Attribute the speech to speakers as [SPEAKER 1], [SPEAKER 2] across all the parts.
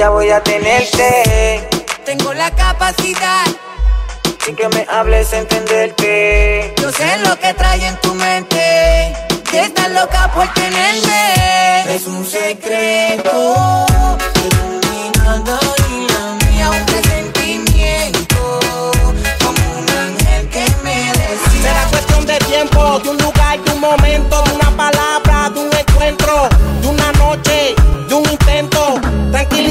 [SPEAKER 1] día voy a tenerte.
[SPEAKER 2] Tengo la capacidad.
[SPEAKER 1] Sin que me hables, entenderte.
[SPEAKER 2] Yo sé lo que trae en tu mente. Que estás loca por tenerme. Es un secreto. Mirada y la mía, un presentimiento. Como un ángel que me decía.
[SPEAKER 3] Será cuestión de tiempo, de un lugar, de un momento,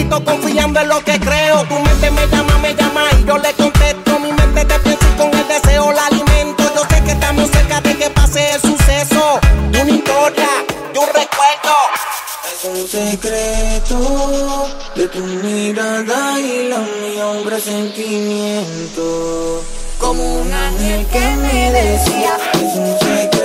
[SPEAKER 3] Confiando en lo que creo. Tu mente me llama, me llama y yo le contesto. Mi mente te piensa y con el deseo la alimento. Yo sé que estamos cerca de que pase el suceso, de una historia, de un recuerdo.
[SPEAKER 2] Es un secreto de tu mirada y la mía, un presentimiento. Como un ángel que me decía, es un secreto,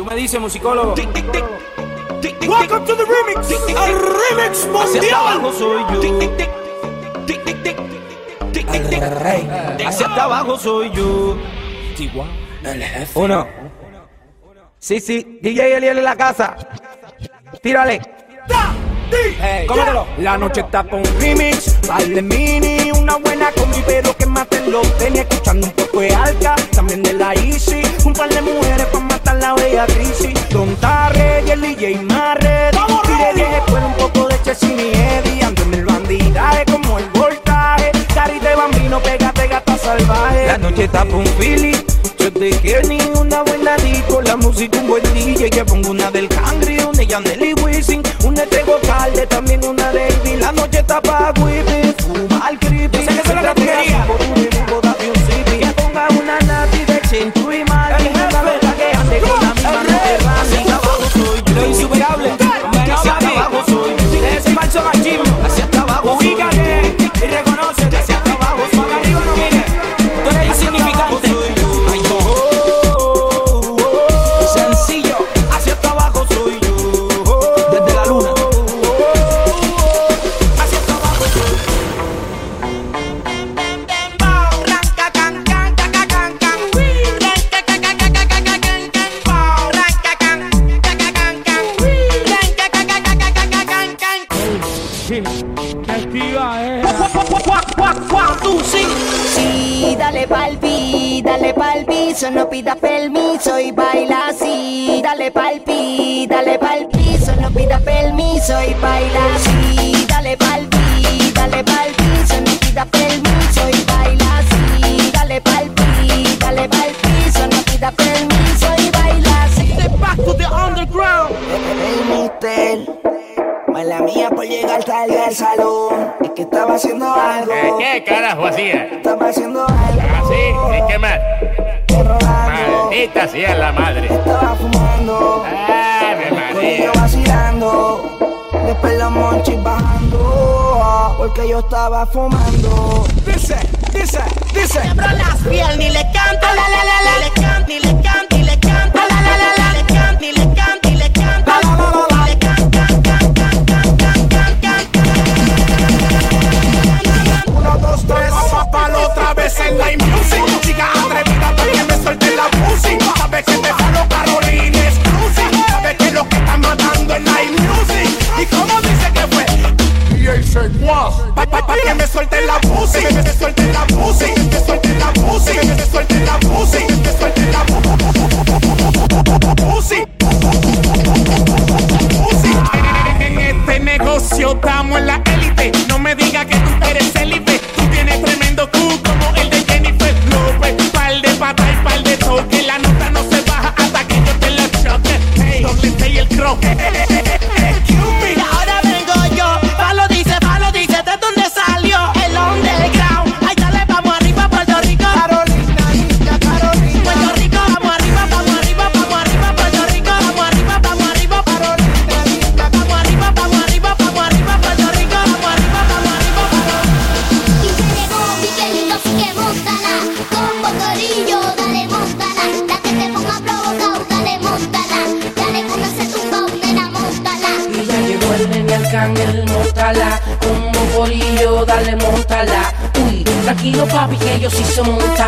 [SPEAKER 4] Tú
[SPEAKER 5] me
[SPEAKER 6] dices, musicólogo.
[SPEAKER 7] Welcome to the remix, el remix
[SPEAKER 6] Hacia
[SPEAKER 7] mundial.
[SPEAKER 6] abajo soy yo. Hacia hasta abajo soy yo. Uno. Sí, sí. DJ Eliel en la casa. Tírale. Hey, cómetelo.
[SPEAKER 7] La noche está con remix, al de mini, una buena combi, pero que maten los tenis, escuchando un poco de alca, también de la Easy, un par de mujeres para matar la bella crisis, Don Tarre y el DJ Marre, tire 10 escuela, un poco de Chesini y Eddie, ando en el bandidaje como el voltaje, cari de bambino, pégate gata salvaje.
[SPEAKER 6] La noche está un Philly. Yo te quiero una buena disco, la música un buen DJ que pongo una del Cangri, una de Yandel y Wisin, una de Calde, también una Ivy. La noche está
[SPEAKER 8] dale pa'l pi, dale pa'l piso, no pidas permiso y baila así. Dale pa'l pi, dale pa'l piso, no pidas permiso y baila así. Dale pa'l pi, dale pa'l piso, no pidas permiso y baila así. Dale pa'l pi, dale pa'l piso, no pidas permiso y baila así.
[SPEAKER 3] Back to the underground.
[SPEAKER 8] Hey, mala mía por llegar tarde al salón. Es que estaba haciendo algo.
[SPEAKER 9] Eh, ¿Qué carajo hacía?
[SPEAKER 8] Estaba haciendo algo.
[SPEAKER 9] ¿Así? ¿Y qué más? Maldita sea la madre.
[SPEAKER 8] Estaba fumando.
[SPEAKER 9] Ave
[SPEAKER 8] Con
[SPEAKER 9] María.
[SPEAKER 8] vacilando. Después los monchis bajando. Porque yo estaba fumando.
[SPEAKER 7] Dice, dice, dice.
[SPEAKER 3] Abro las piernas y le canto, la la la la, le canto y le canto y le canto,
[SPEAKER 7] vez en la music. Chica atrevida, también me suelte la pussy. Sabes que te falo Carolina exclusive. Sabes que lo que está matando es la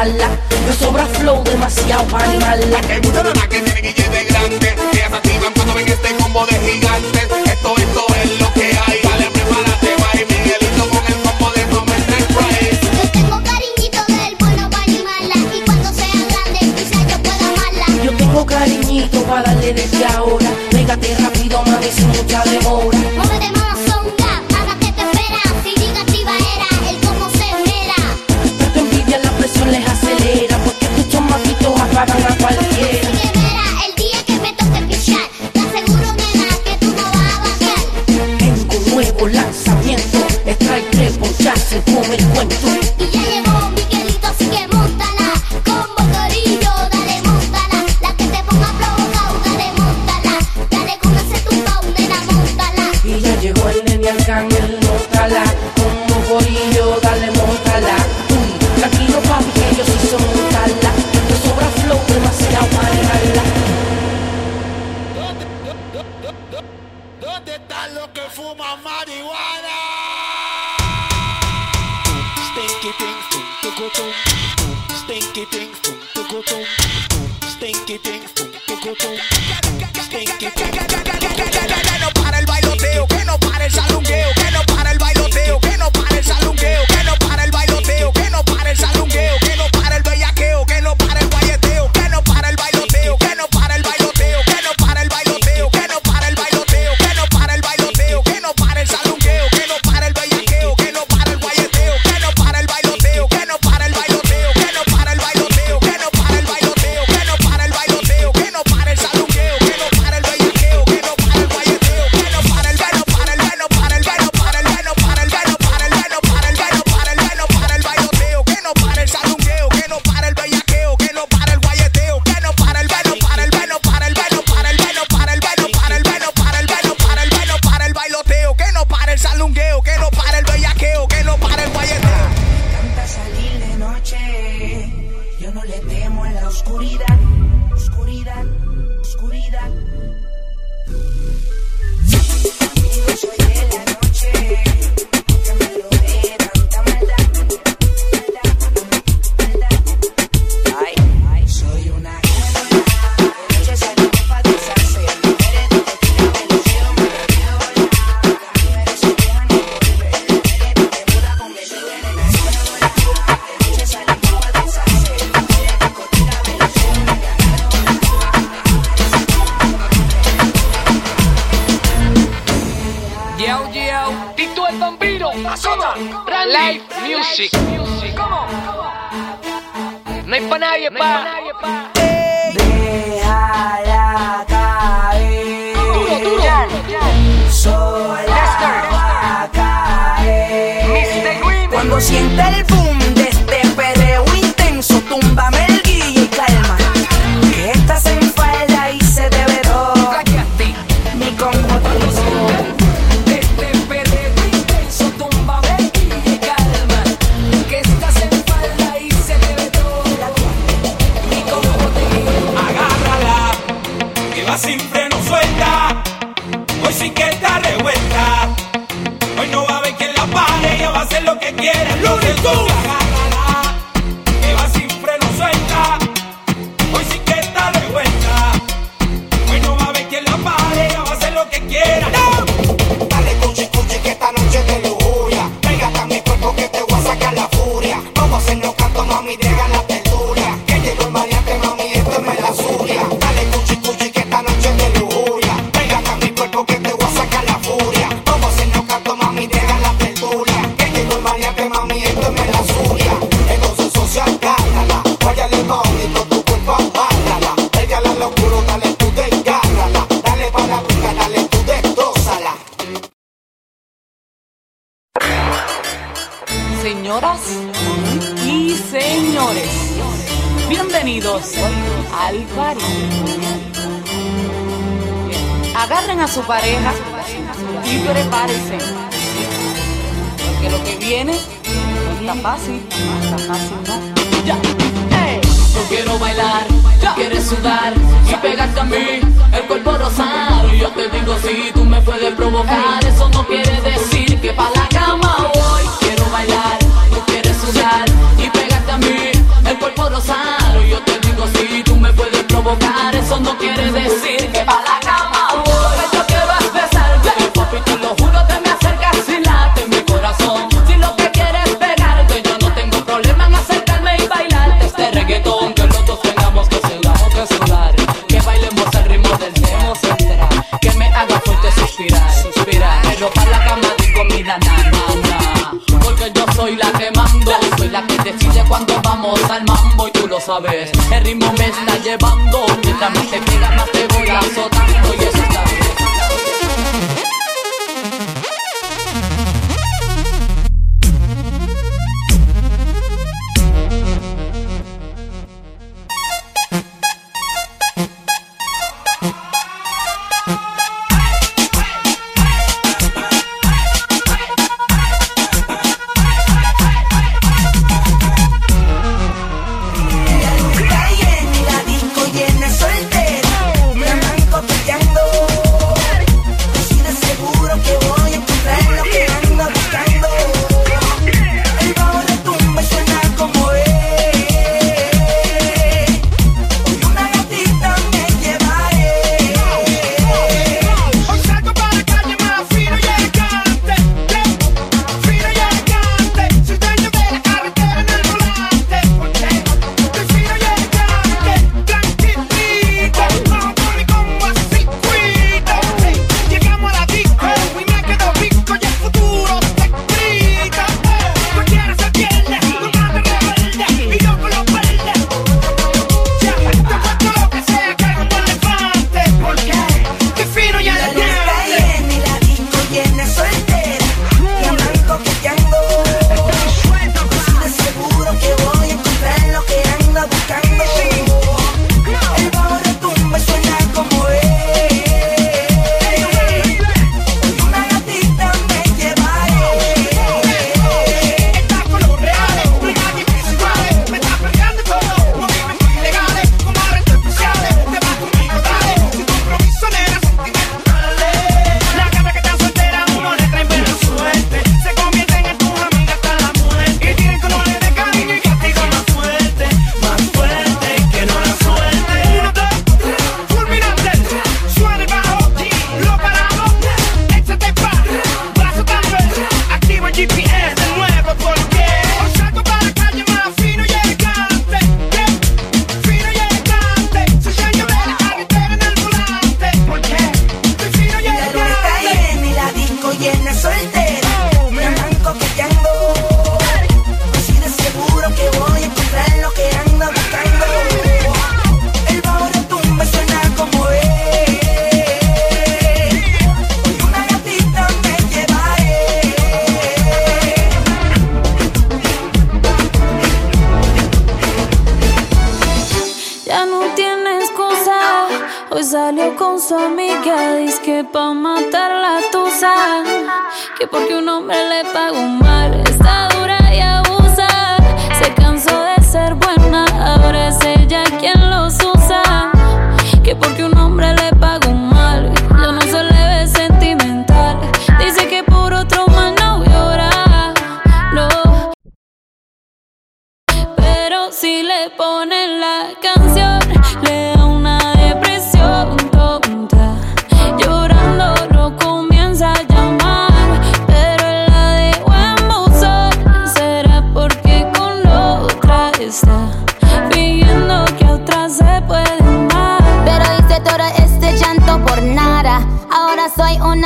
[SPEAKER 7] animarla. Me
[SPEAKER 10] sobra flow demasiado para animarla.
[SPEAKER 11] Hay muchas nenas que tienen guillete grande. Ellas se cuando ven este combo de gigantes. Esto, esto es lo que hay. Dale, prepárate, Mari Miguelito con el combo de Thomas Price.
[SPEAKER 12] Yo tengo cariñito del bueno para animarla. Y cuando sea grande, quizá yo pueda amarla.
[SPEAKER 10] Yo tengo cariñito para darle desde ahora. Pégate rápido, mami, sin mucha demora.
[SPEAKER 12] Móvete más.
[SPEAKER 7] los que fuman marihuana. Stinky things, Que no para el bailoteo, que no para el salungueo, que no para el bailoteo, que no para el salungueo.
[SPEAKER 10] temo en la oscuridad, oscuridad, oscuridad. Amigo, soy de la noche.
[SPEAKER 13] Asoma, Live Music. ¿Cómo? No hay pa' nadie, pa.
[SPEAKER 10] Déjala caer.
[SPEAKER 13] Duro, duro.
[SPEAKER 10] Sola va a caer. Cuando sienta el boom.
[SPEAKER 14] Alvarito. Agarren a su pareja y prepárense. Porque lo que viene no está fácil, no está fácil, no. Ya. Hey.
[SPEAKER 15] Yo quiero bailar, ya. quieres sudar y pegarte a mí el cuerpo rosado. Yo te digo si sí, tú me puedes provocar, eso no quiere decir que pa' la cama voy. Quiero bailar, tú quieres sudar y pegarte a mí el cuerpo rosado. Yo te si tú me puedes provocar, eso no quiere decir que pa' la cama sabes. El ritmo me está llevando, mientras más te pega más te voy azotando